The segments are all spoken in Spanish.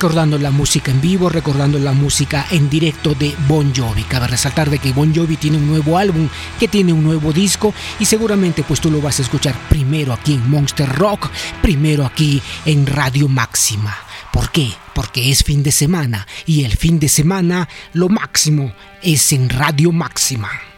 recordando la música en vivo, recordando la música en directo de Bon Jovi. Cabe resaltar de que Bon Jovi tiene un nuevo álbum, que tiene un nuevo disco y seguramente pues tú lo vas a escuchar primero aquí en Monster Rock, primero aquí en Radio Máxima. ¿Por qué? Porque es fin de semana y el fin de semana lo máximo es en Radio Máxima.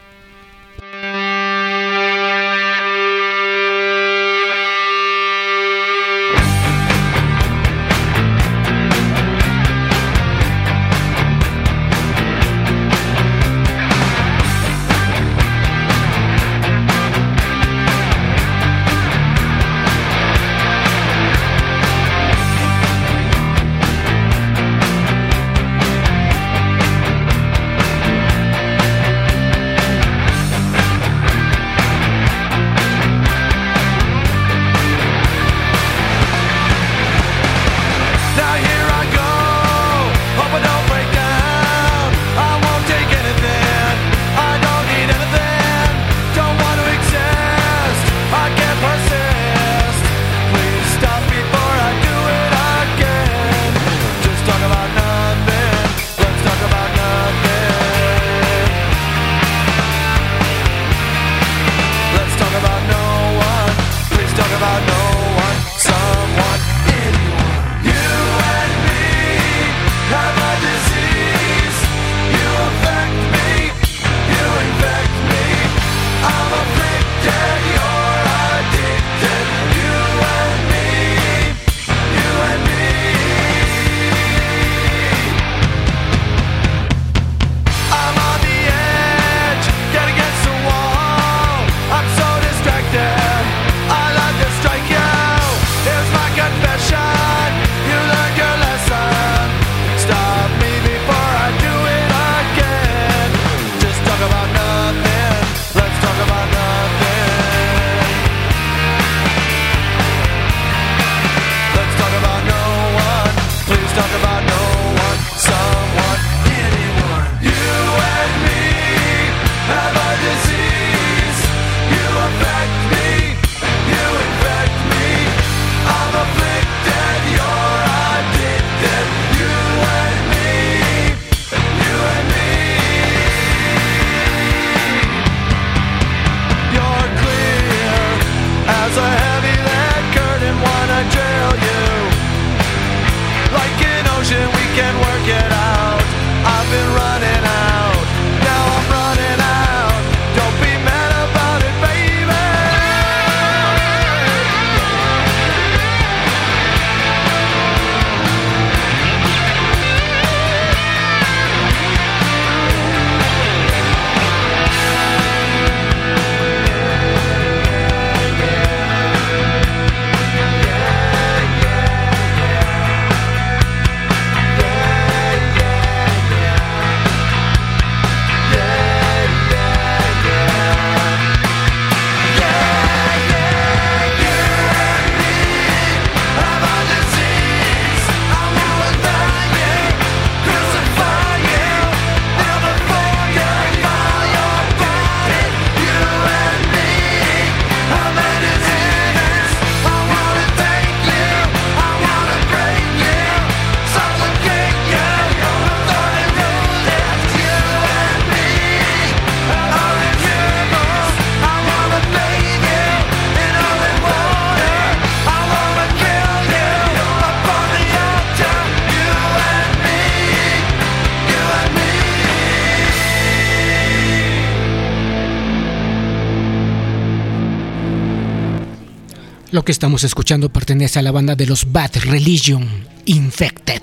Que estamos escuchando pertenece a la banda de los Bad Religion, Infected.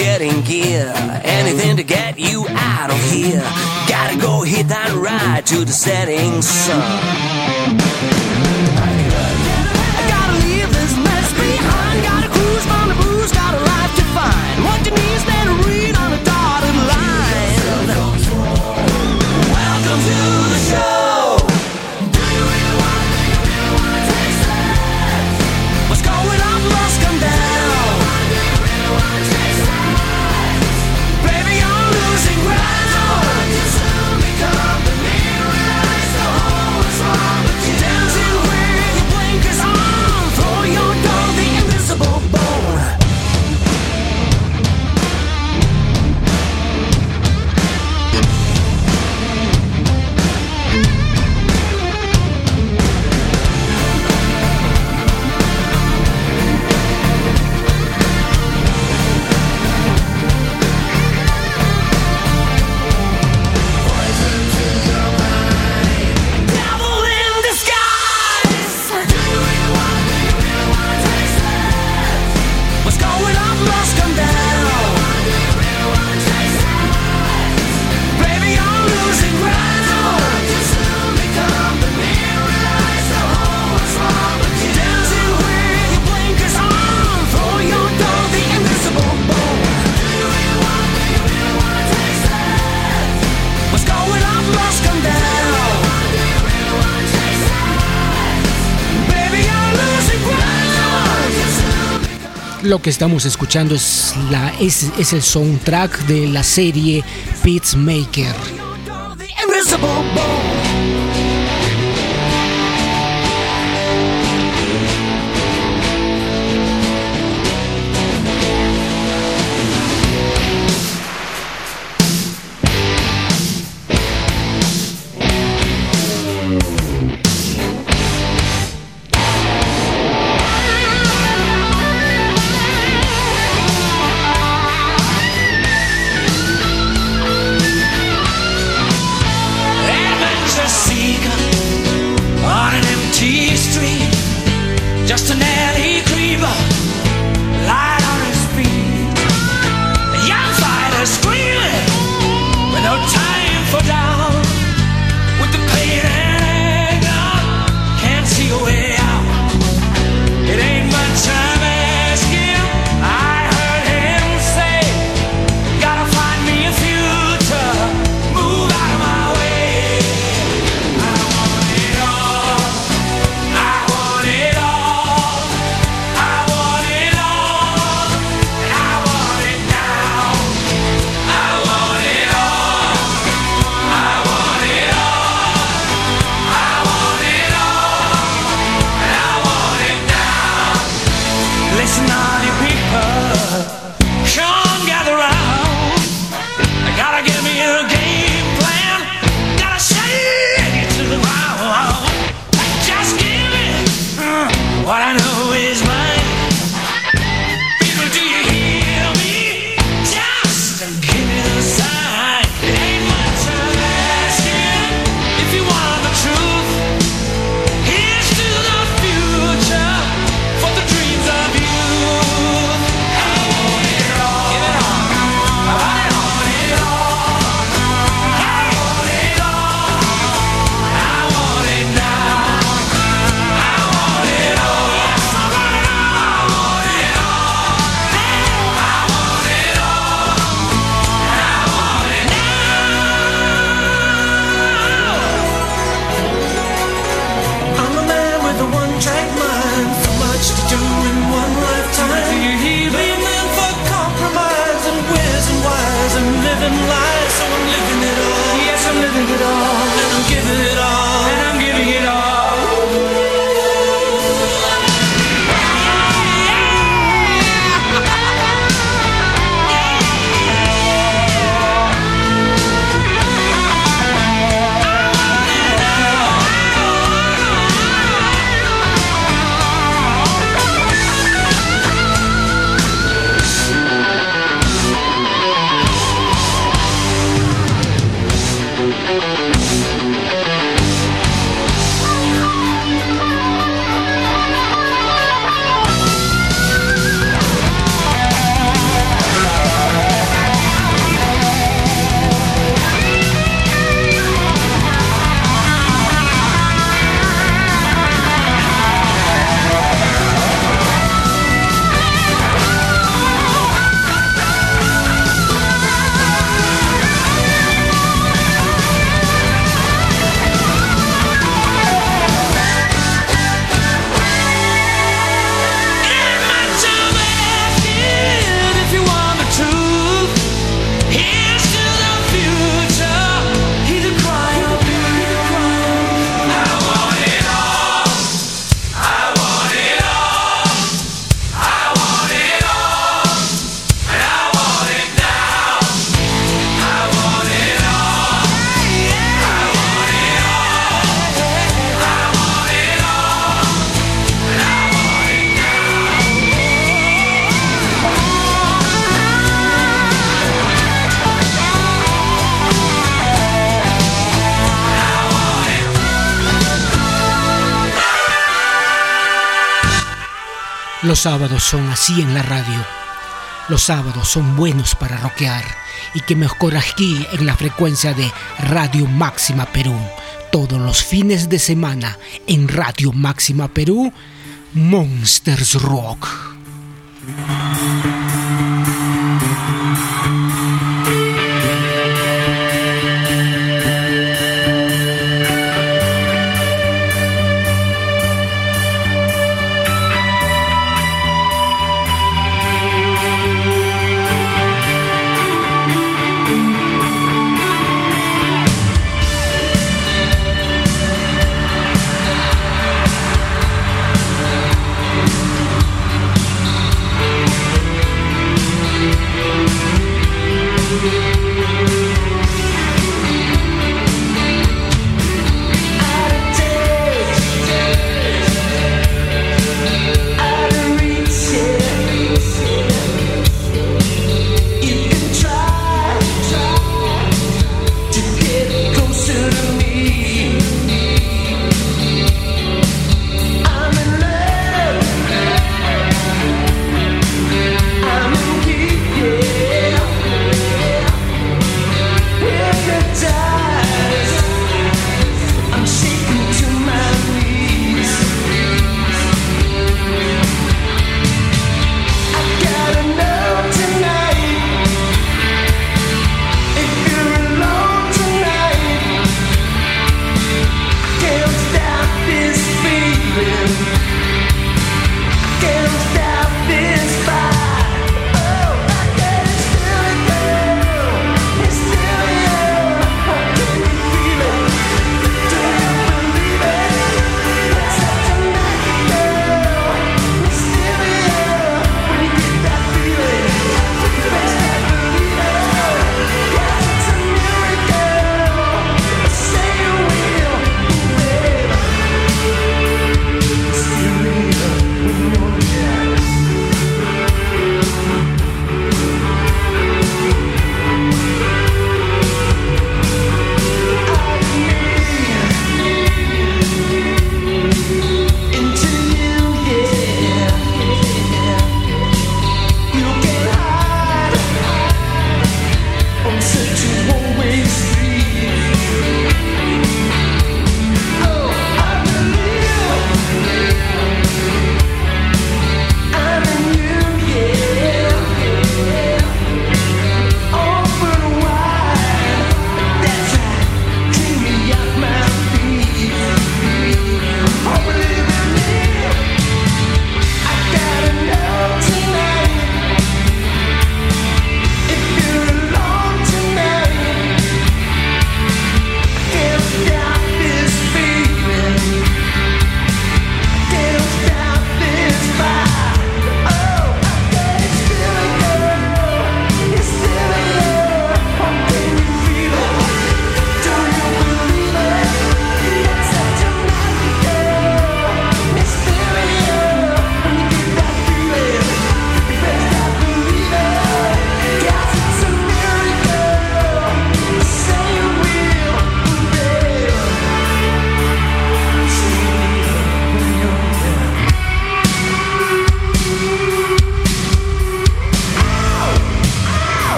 Getting gear. Anything to get you out of here. Gotta go hit that ride to the setting sun. Gotta leave this mess behind. Gotta cruise, find the booze, gotta life to find. What you need Lo que estamos escuchando es, la, es, es el soundtrack de la serie Maker. Los sábados son así en la radio. Los sábados son buenos para rockear y que mejor aquí en la frecuencia de Radio Máxima Perú. Todos los fines de semana en Radio Máxima Perú, Monsters Rock.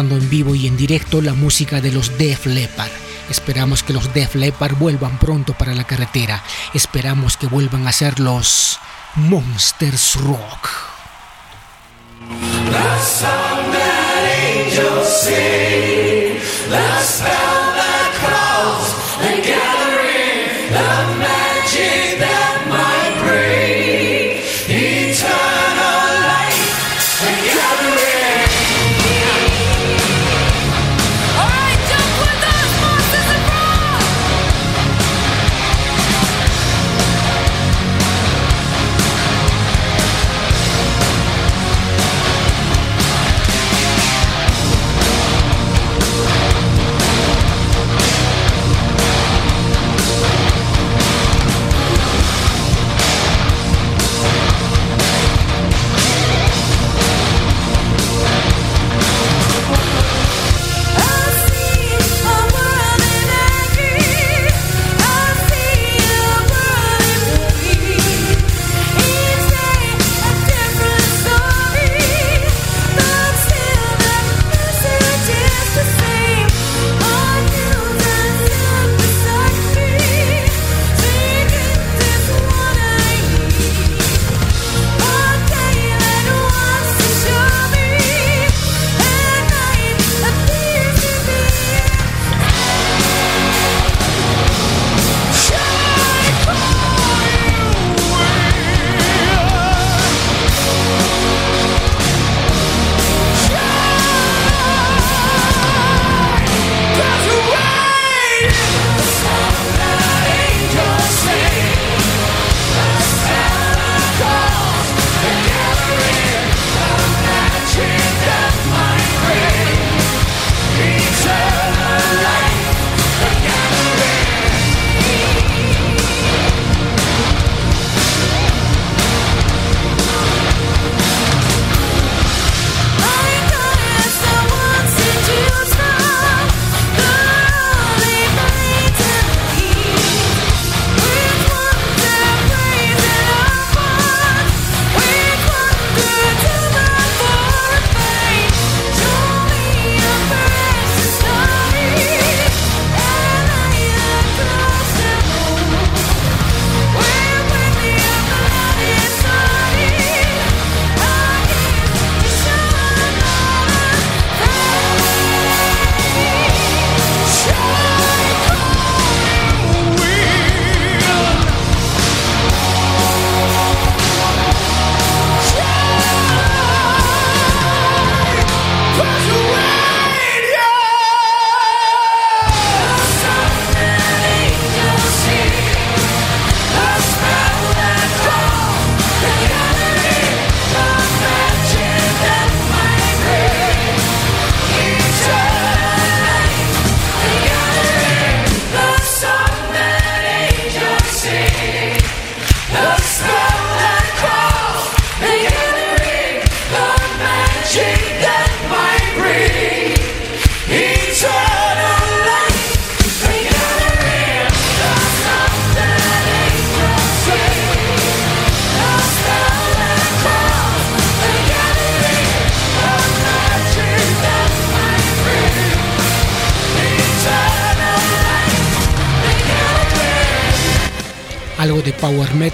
En vivo y en directo la música de los Def Leppard. Esperamos que los Def Leppard vuelvan pronto para la carretera. Esperamos que vuelvan a ser los Monsters Rock.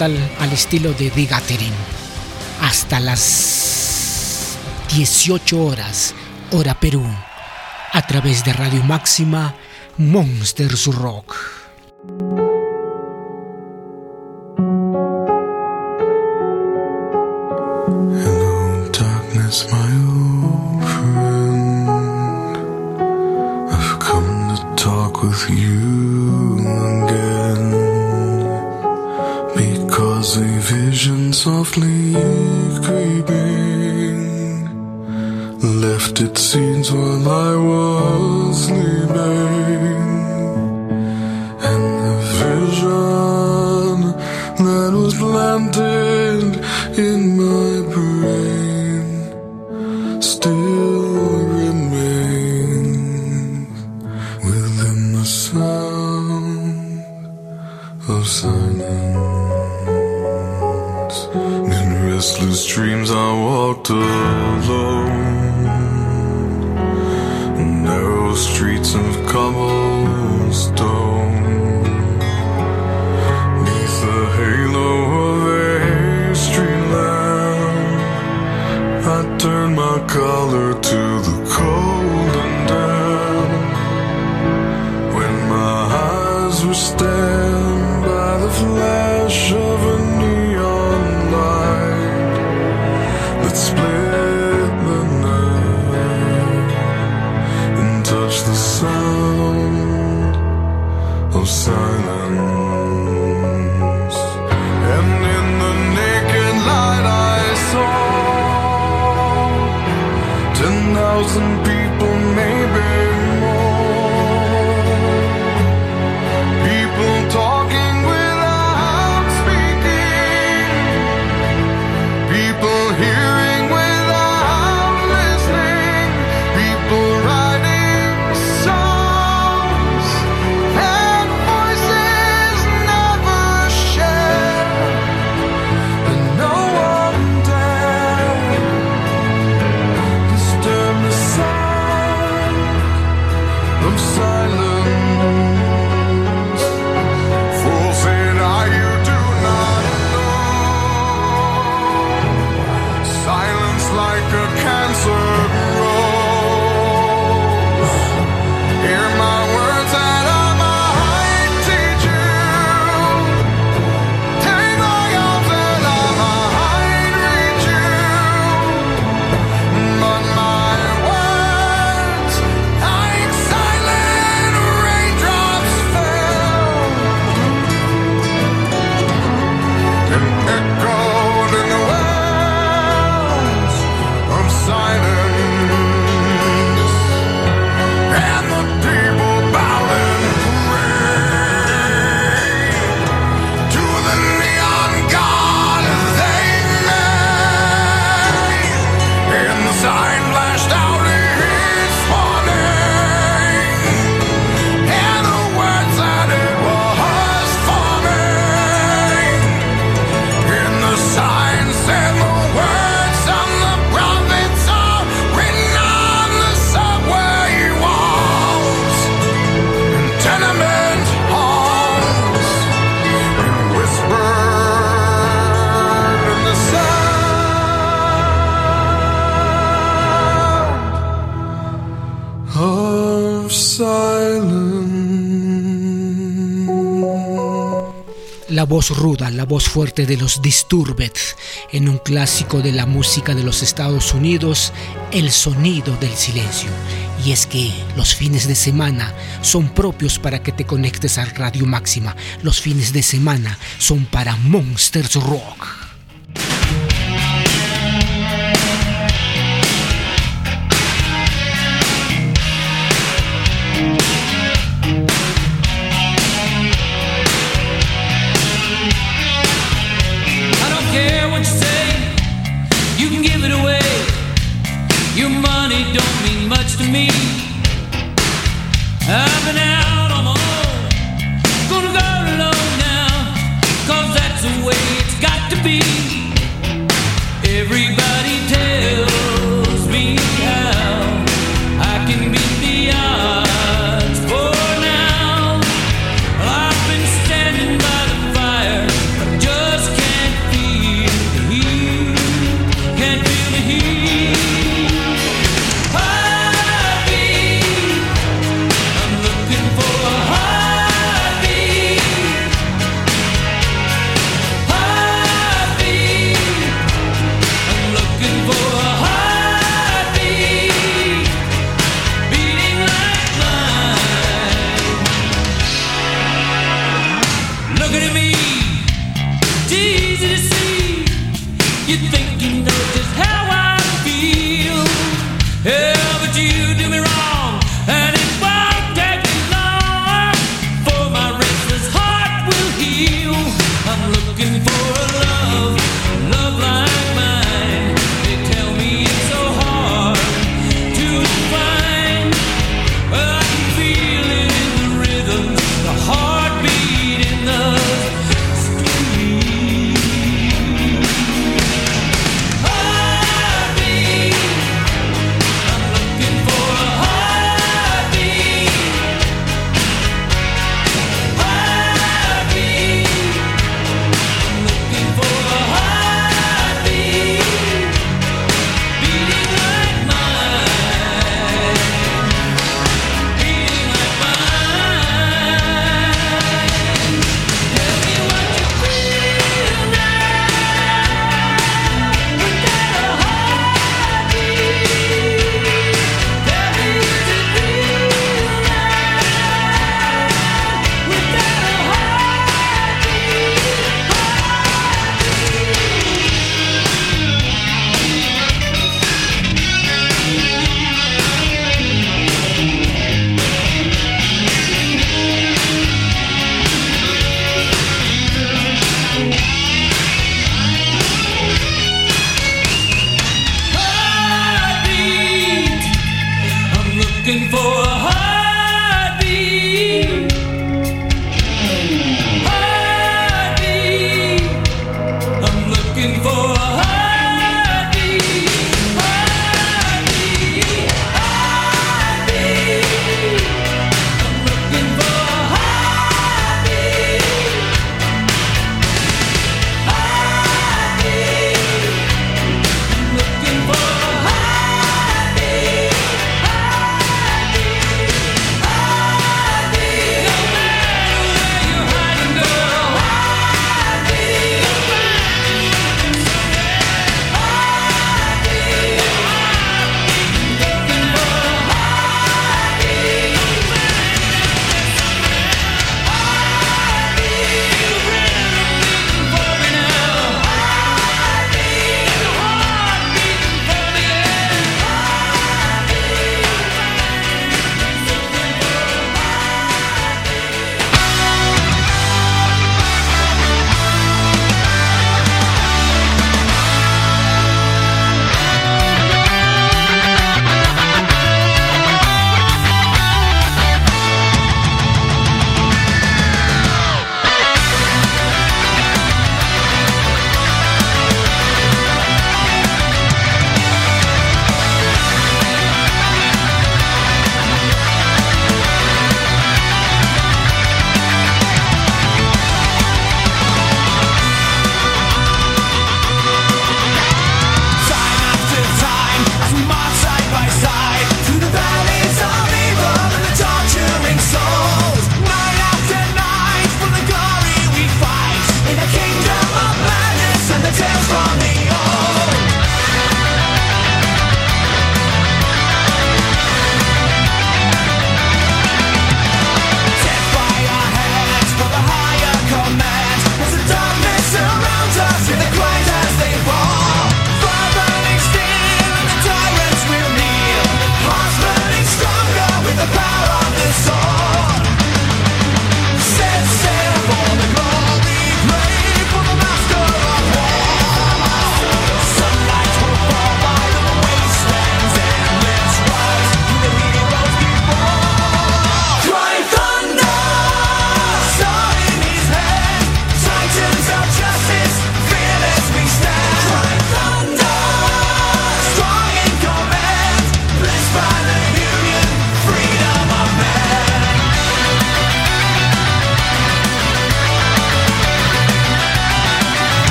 Al estilo de The. Hasta las 18 horas, hora Perú, a través de Radio Máxima, Monsters Rock. ruda, la voz fuerte de los Disturbed, en un clásico de la música de los Estados Unidos, El sonido del silencio. Y es que los fines de semana son propios para que te conectes a Radio Máxima. Los fines de semana son para Monsters Rock.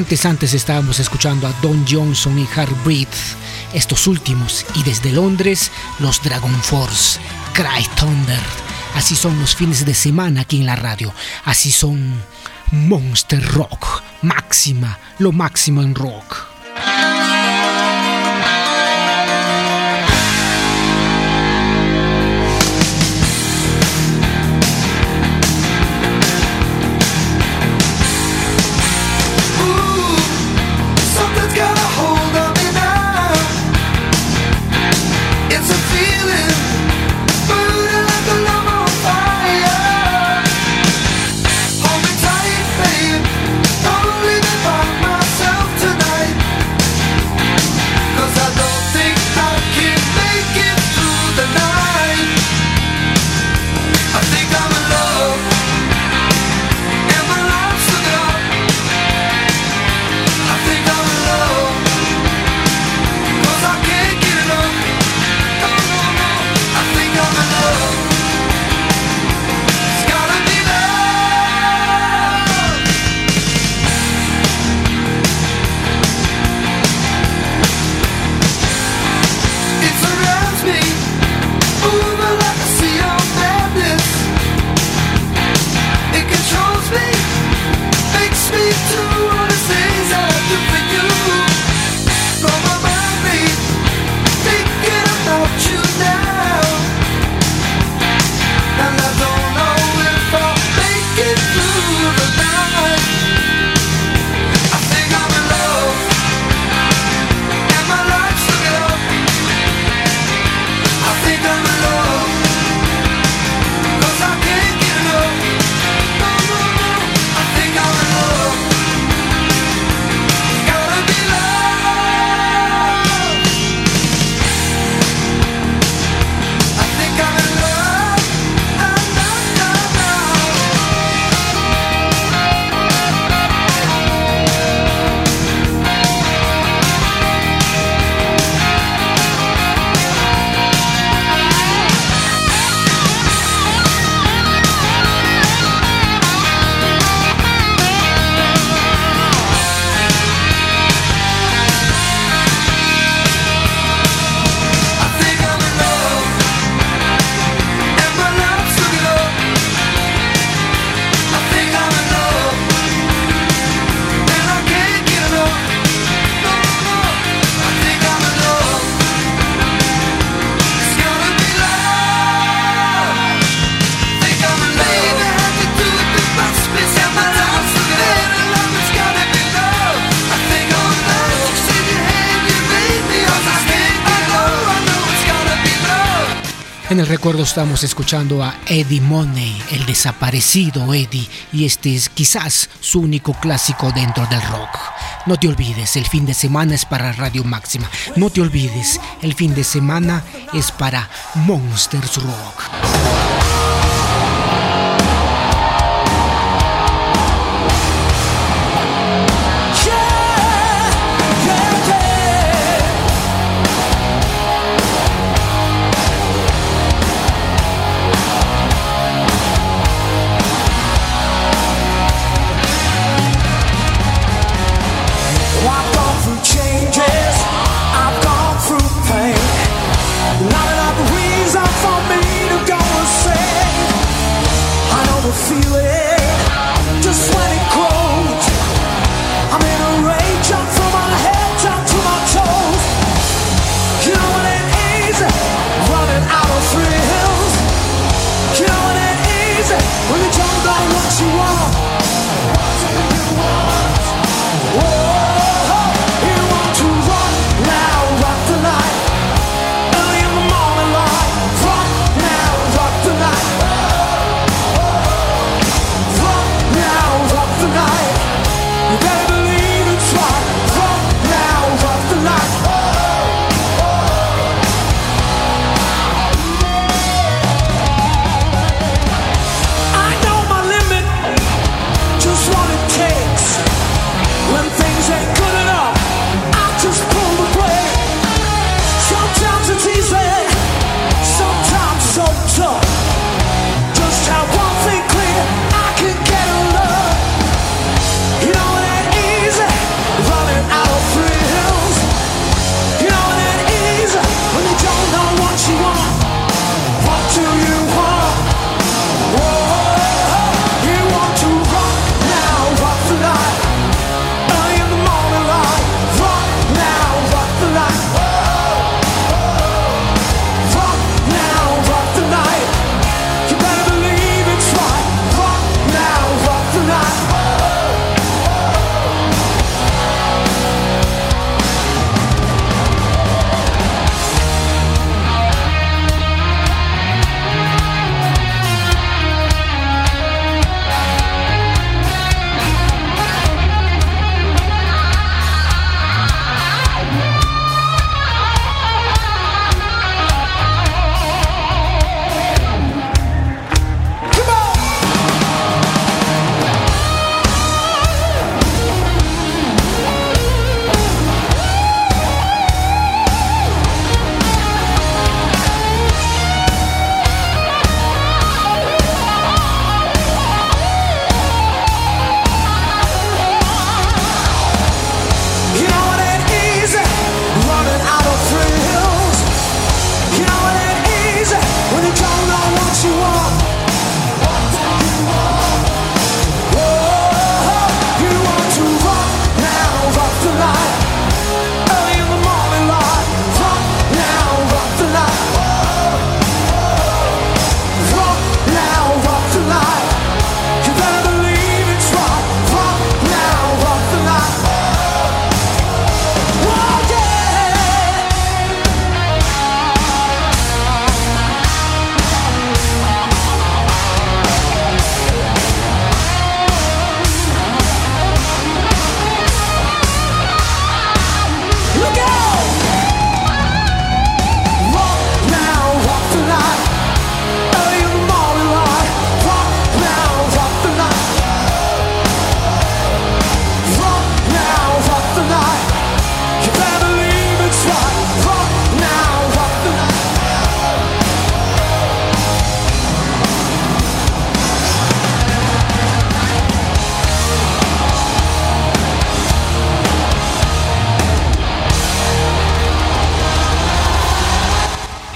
Antes, antes estábamos escuchando a Don Johnson y Heartbreed, estos últimos, y desde Londres, los Dragon Force, Cry Thunder. Así son los fines de semana aquí en la radio, así son Monster Rock, máxima, lo máximo en rock. estamos escuchando a Eddie Money, el desaparecido Eddie, y este es quizás su único clásico dentro del rock. No te olvides, el fin de semana es para Radio Máxima. No te olvides, el fin de semana es para Monsters Rock.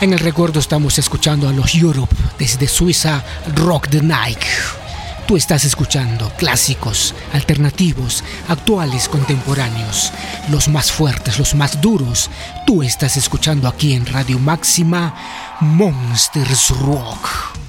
En el recuerdo estamos escuchando a los Europe desde Suiza Rock the Night. Tú estás escuchando clásicos, alternativos, actuales, contemporáneos, los más fuertes, los más duros. Tú estás escuchando aquí en Radio Máxima Monsters Rock.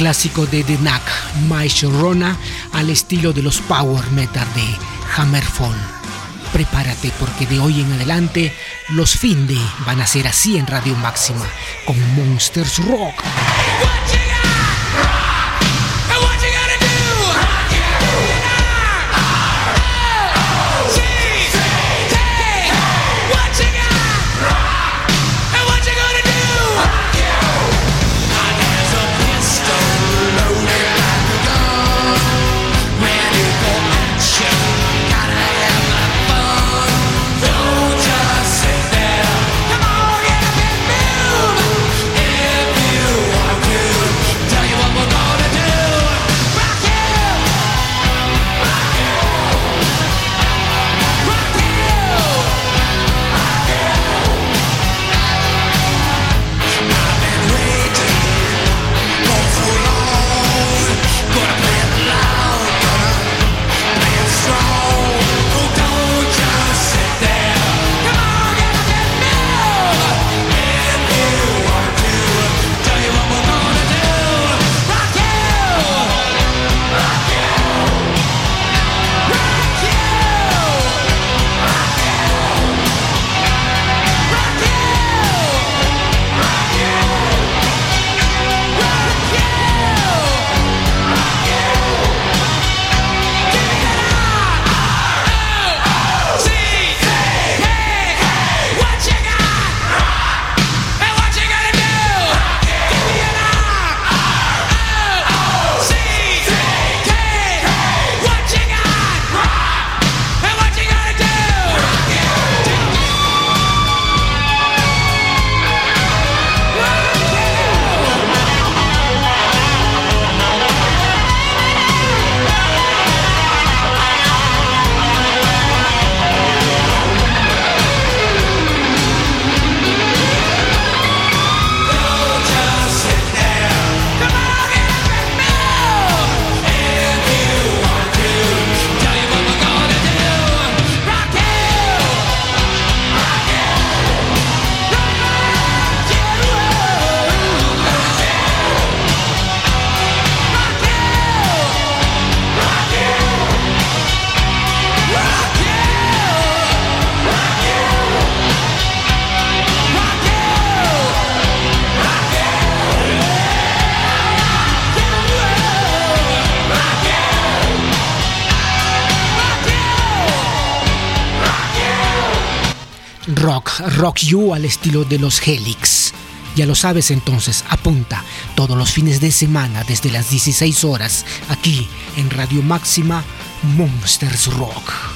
clásico de The Knack, My Sharona, al estilo de los power metal de Hammerfall. Prepárate porque de hoy en adelante los Finde van a ser así en Radio Máxima con Monsters Rock. Rock You al estilo de los Helix. Ya lo sabes entonces, apunta todos los fines de semana desde las 16 horas aquí en Radio Máxima Monsters Rock.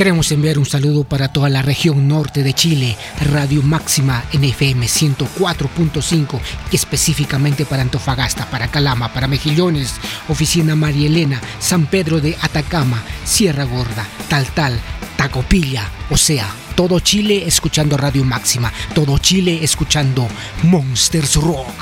Queremos enviar un saludo para toda la región norte de Chile, Radio Máxima NFM 104.5 y específicamente para Antofagasta, para Calama, para Mejillones, Oficina María Elena, San Pedro de Atacama, Sierra Gorda, Taltal, Tacopilla, o sea, todo Chile escuchando Radio Máxima, todo Chile escuchando Monsters Rock.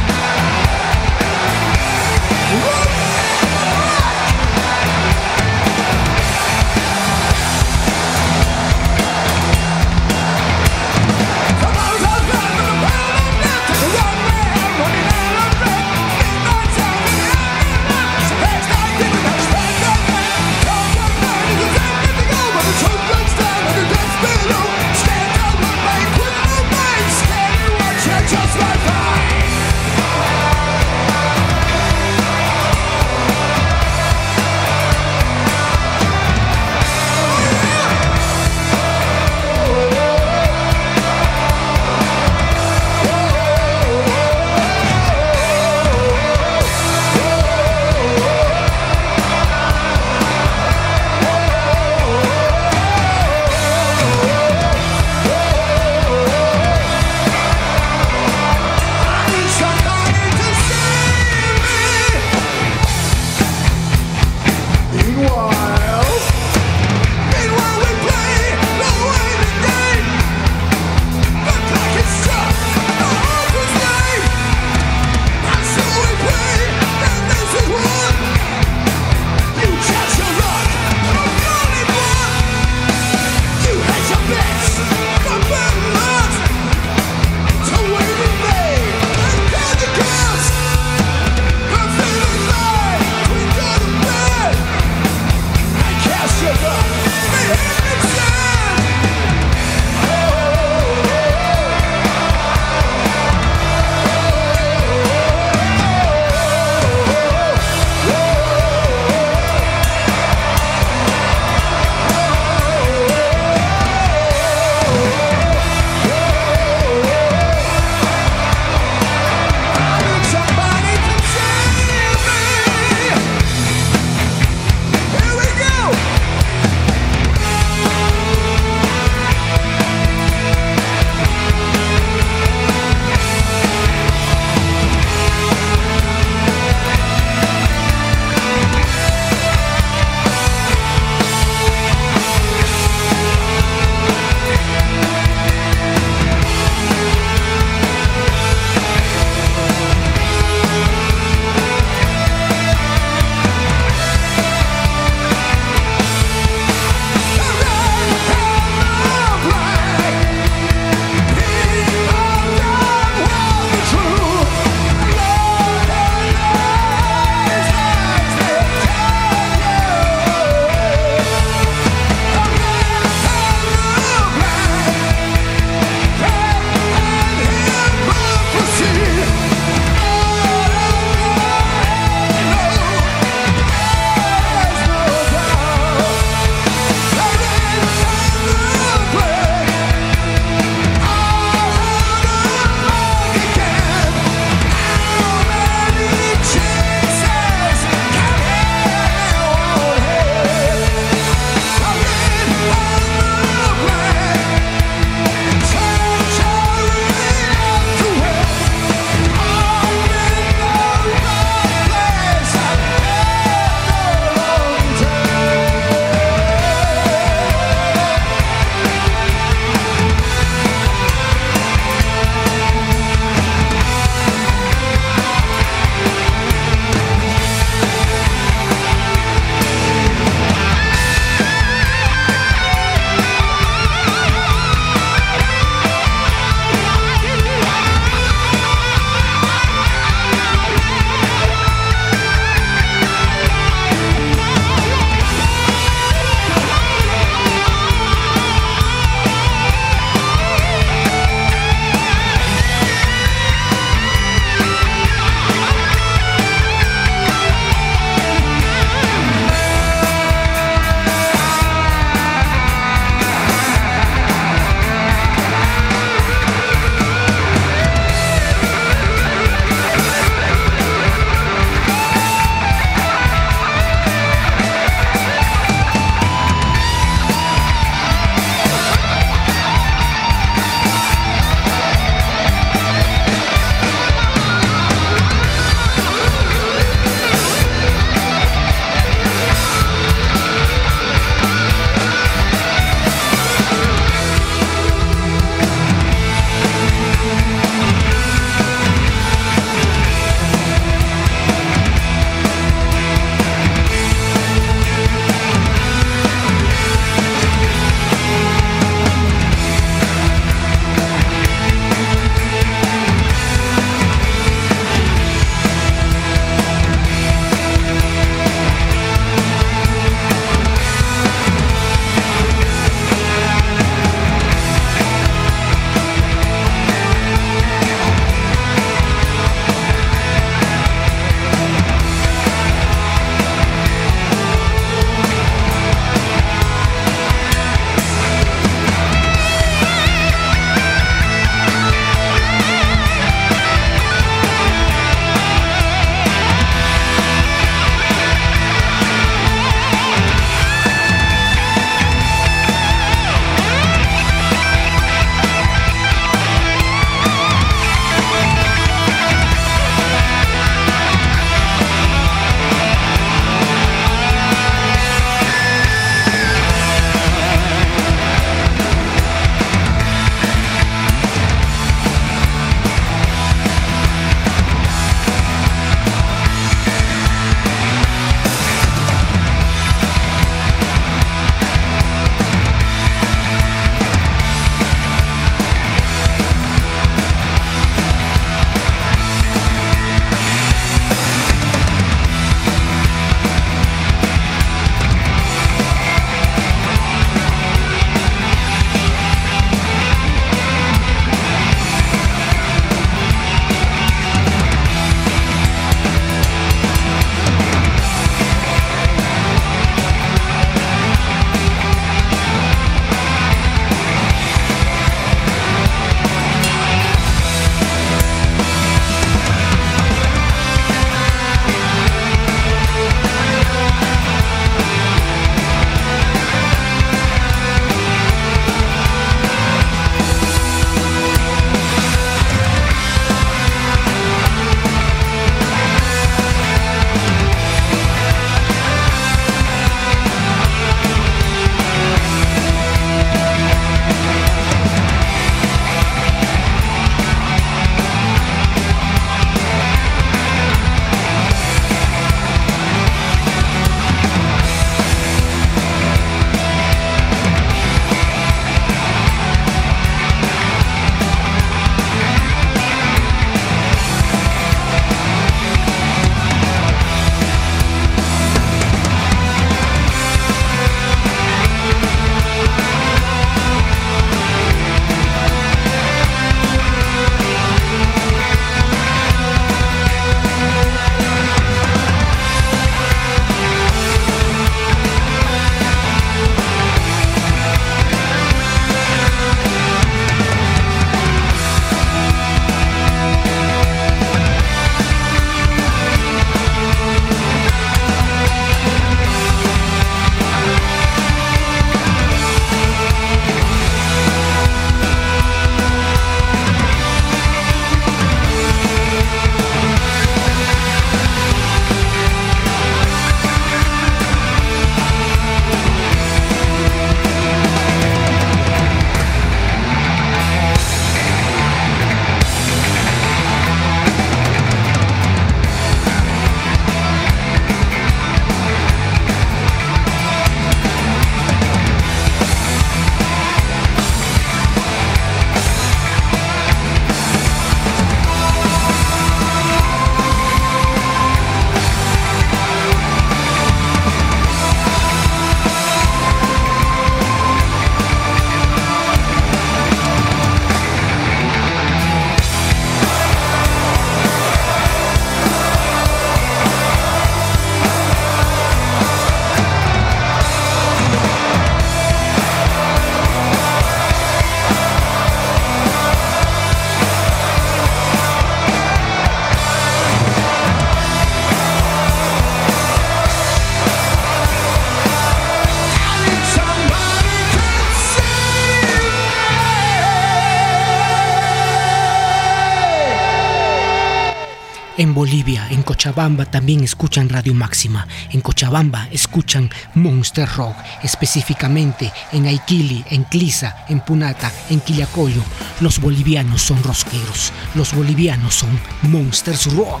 Cochabamba, también escuchan Radio Máxima. En Cochabamba escuchan Monster Rock, específicamente en Aiquili, en Clisa, en Punata, en Quillacoyo. Los bolivianos son rosqueros, los bolivianos son Monsters Rock.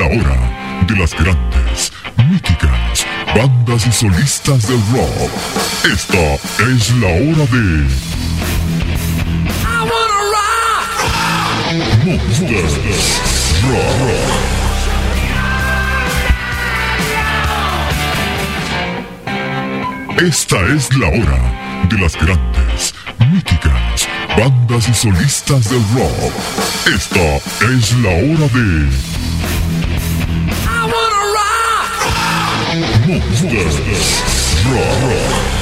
La hora de las grandes, míticas, bandas y solistas del rock. Esta es la hora de I wanna rock! Monster Rock. Esta es la hora de las grandes, míticas, bandas y solistas del rock. Esta es la hora de rock! Monster Rock.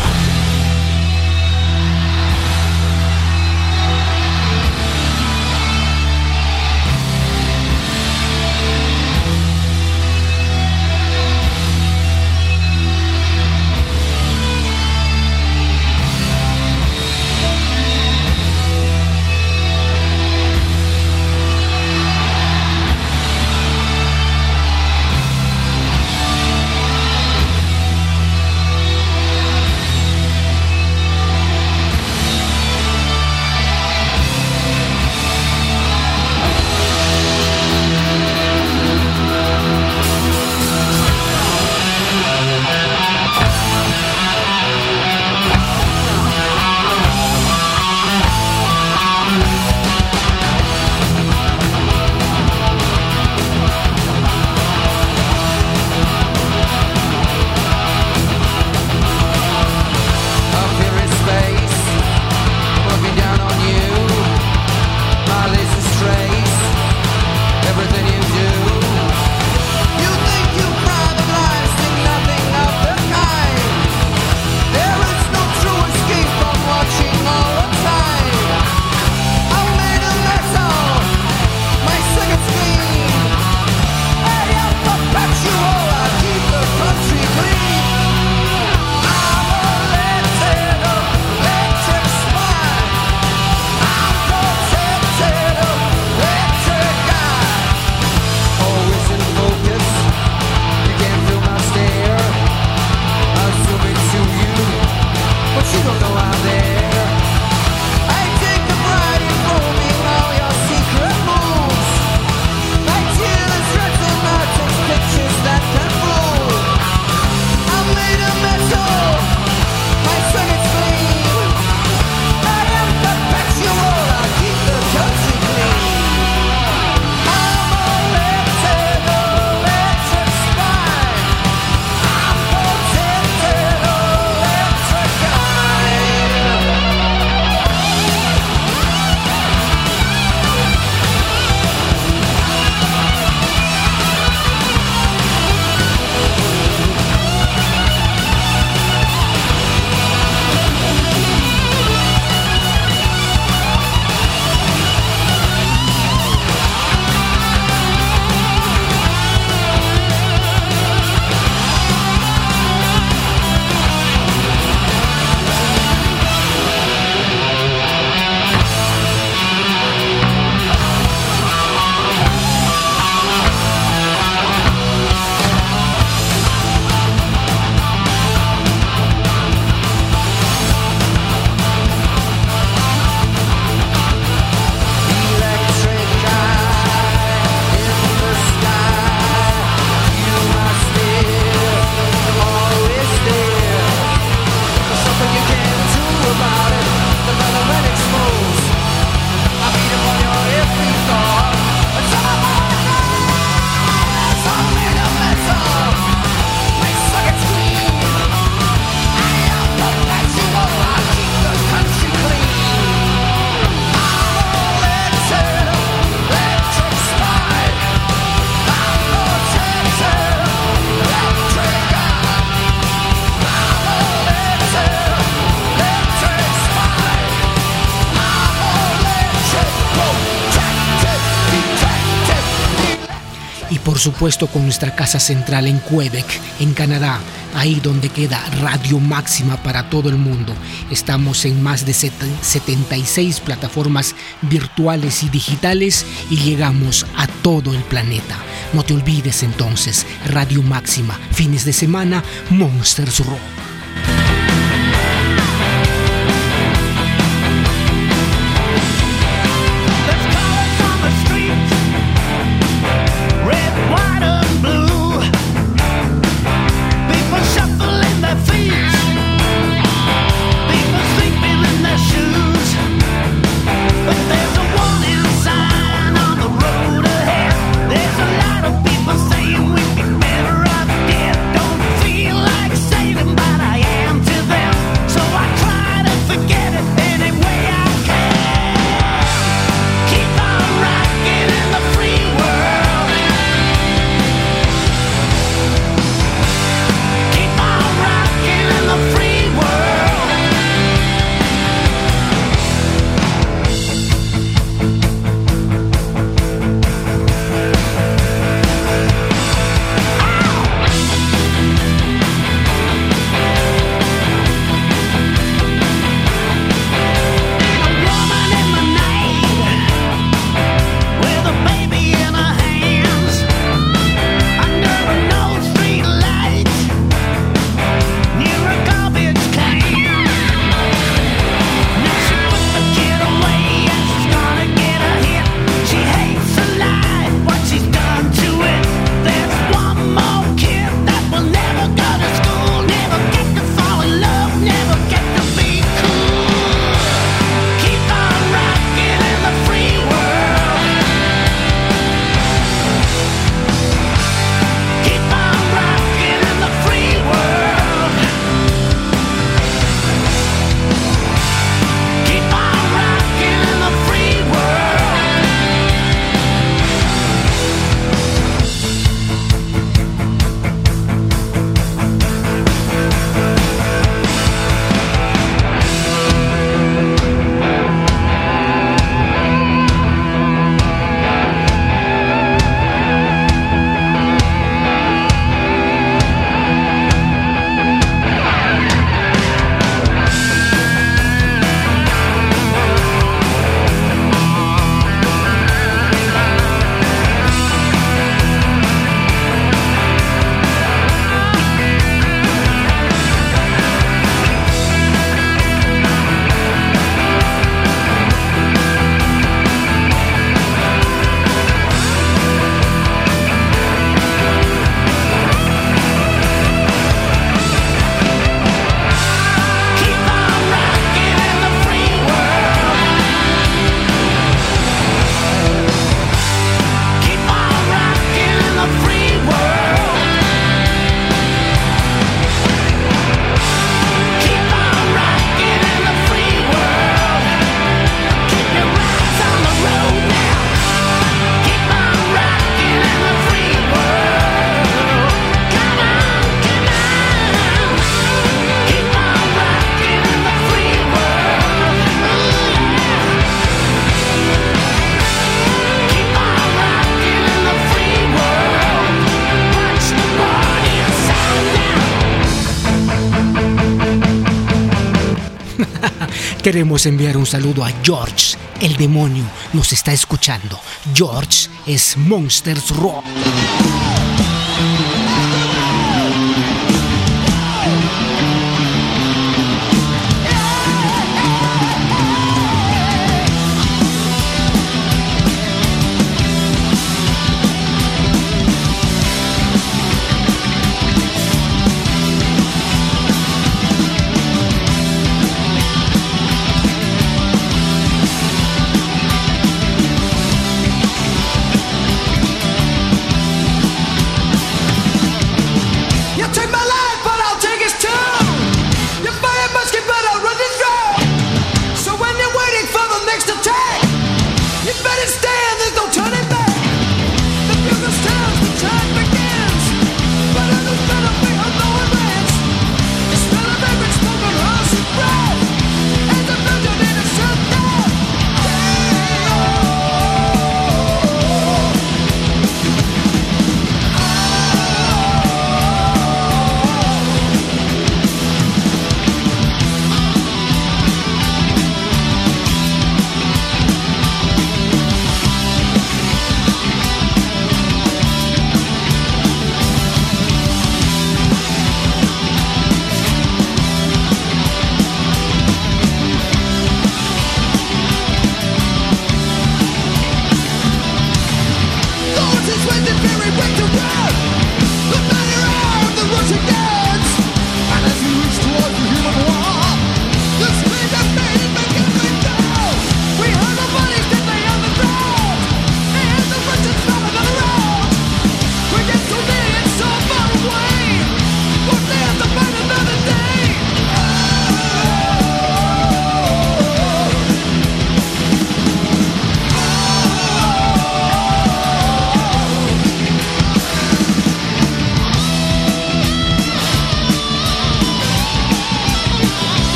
supuesto con nuestra casa central en Quebec, en Canadá, ahí donde queda Radio Máxima para todo el mundo. Estamos en más de 76 plataformas virtuales y digitales y llegamos a todo el planeta. No te olvides entonces, Radio Máxima, fines de semana, Monsters Rock. Queremos enviar un saludo a George, el demonio, nos está escuchando. George es Monsters Rock.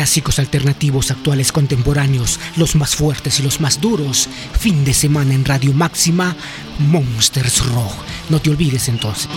clásicos alternativos actuales contemporáneos, los más fuertes y los más duros. Fin de semana en Radio Máxima, Monsters Rock. No te olvides entonces.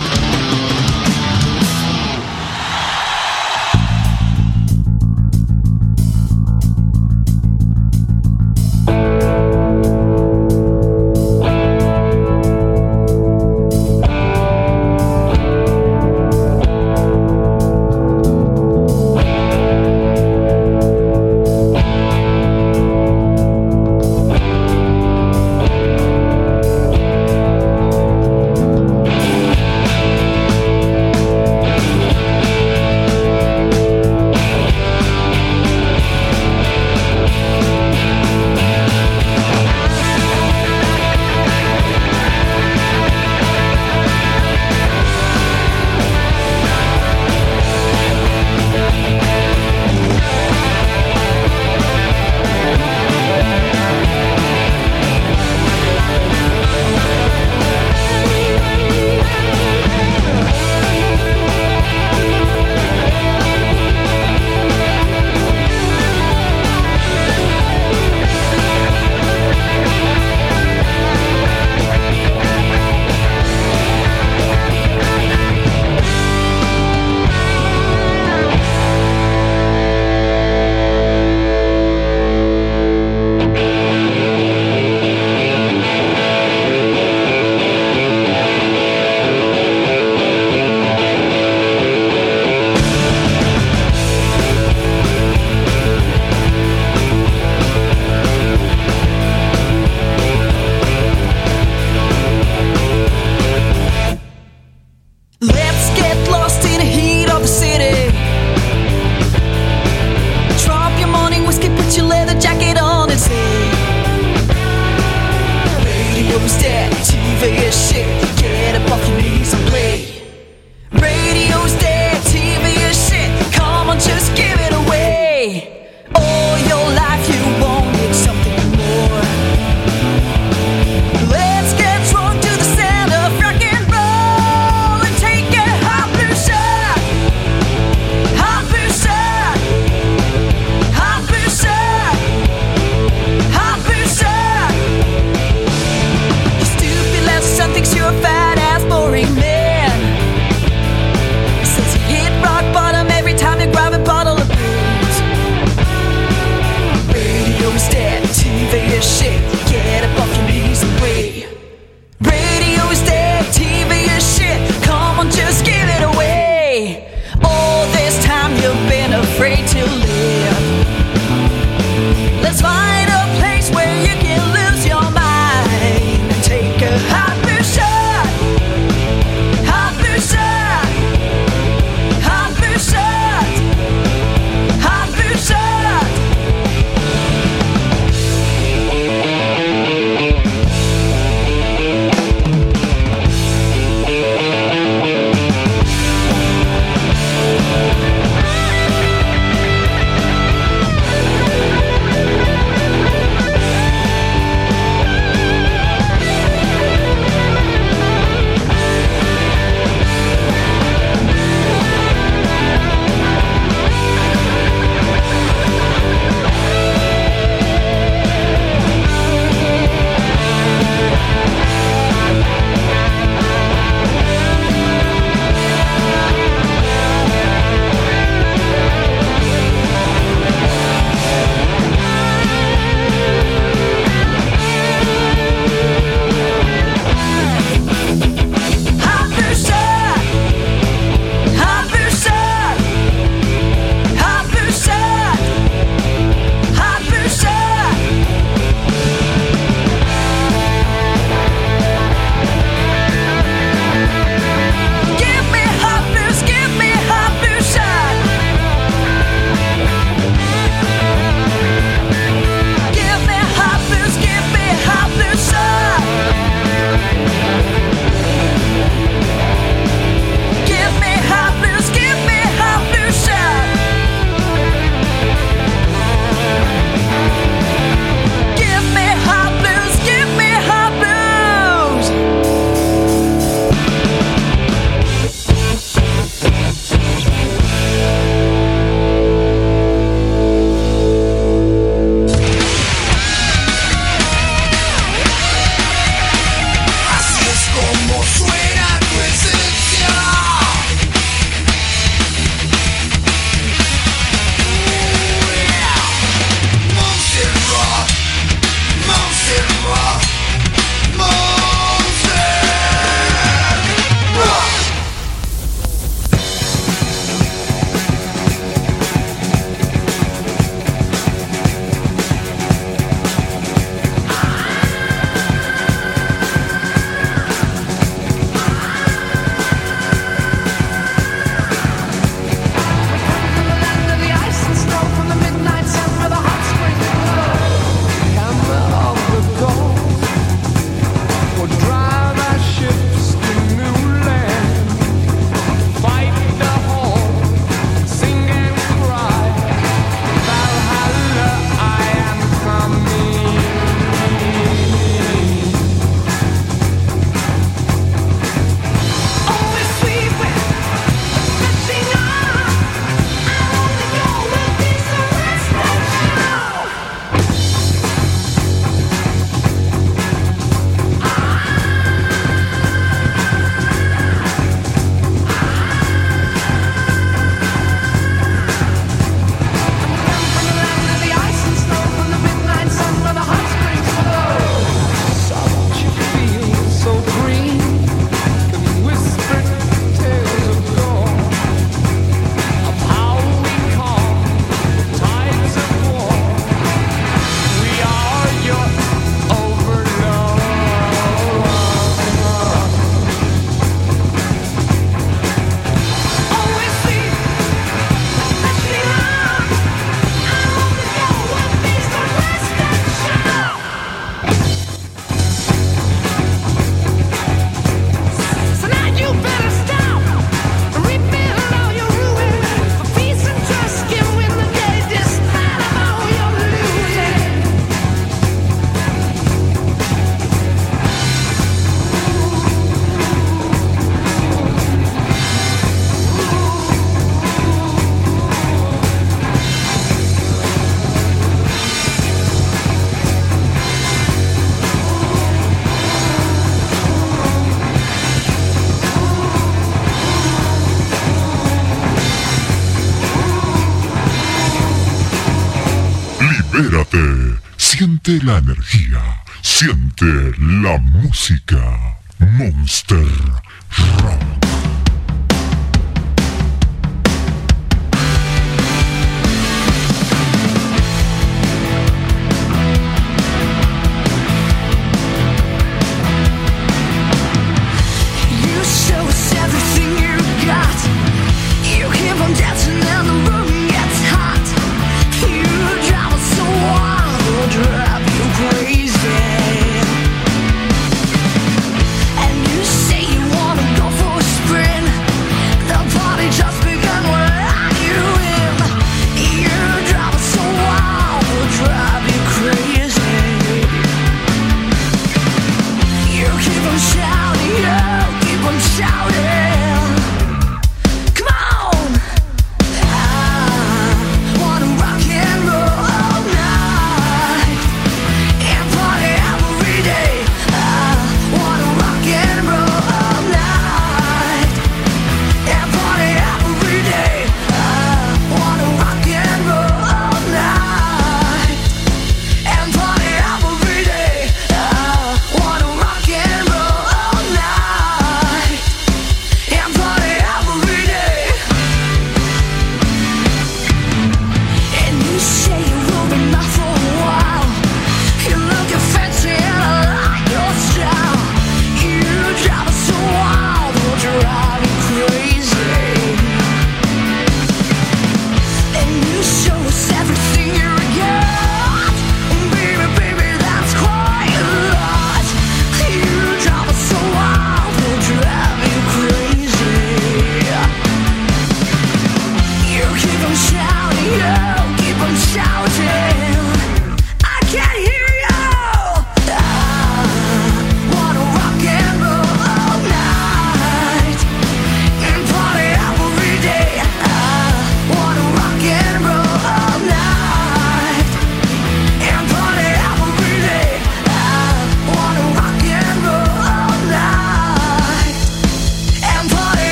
La energía, siente la música. Monster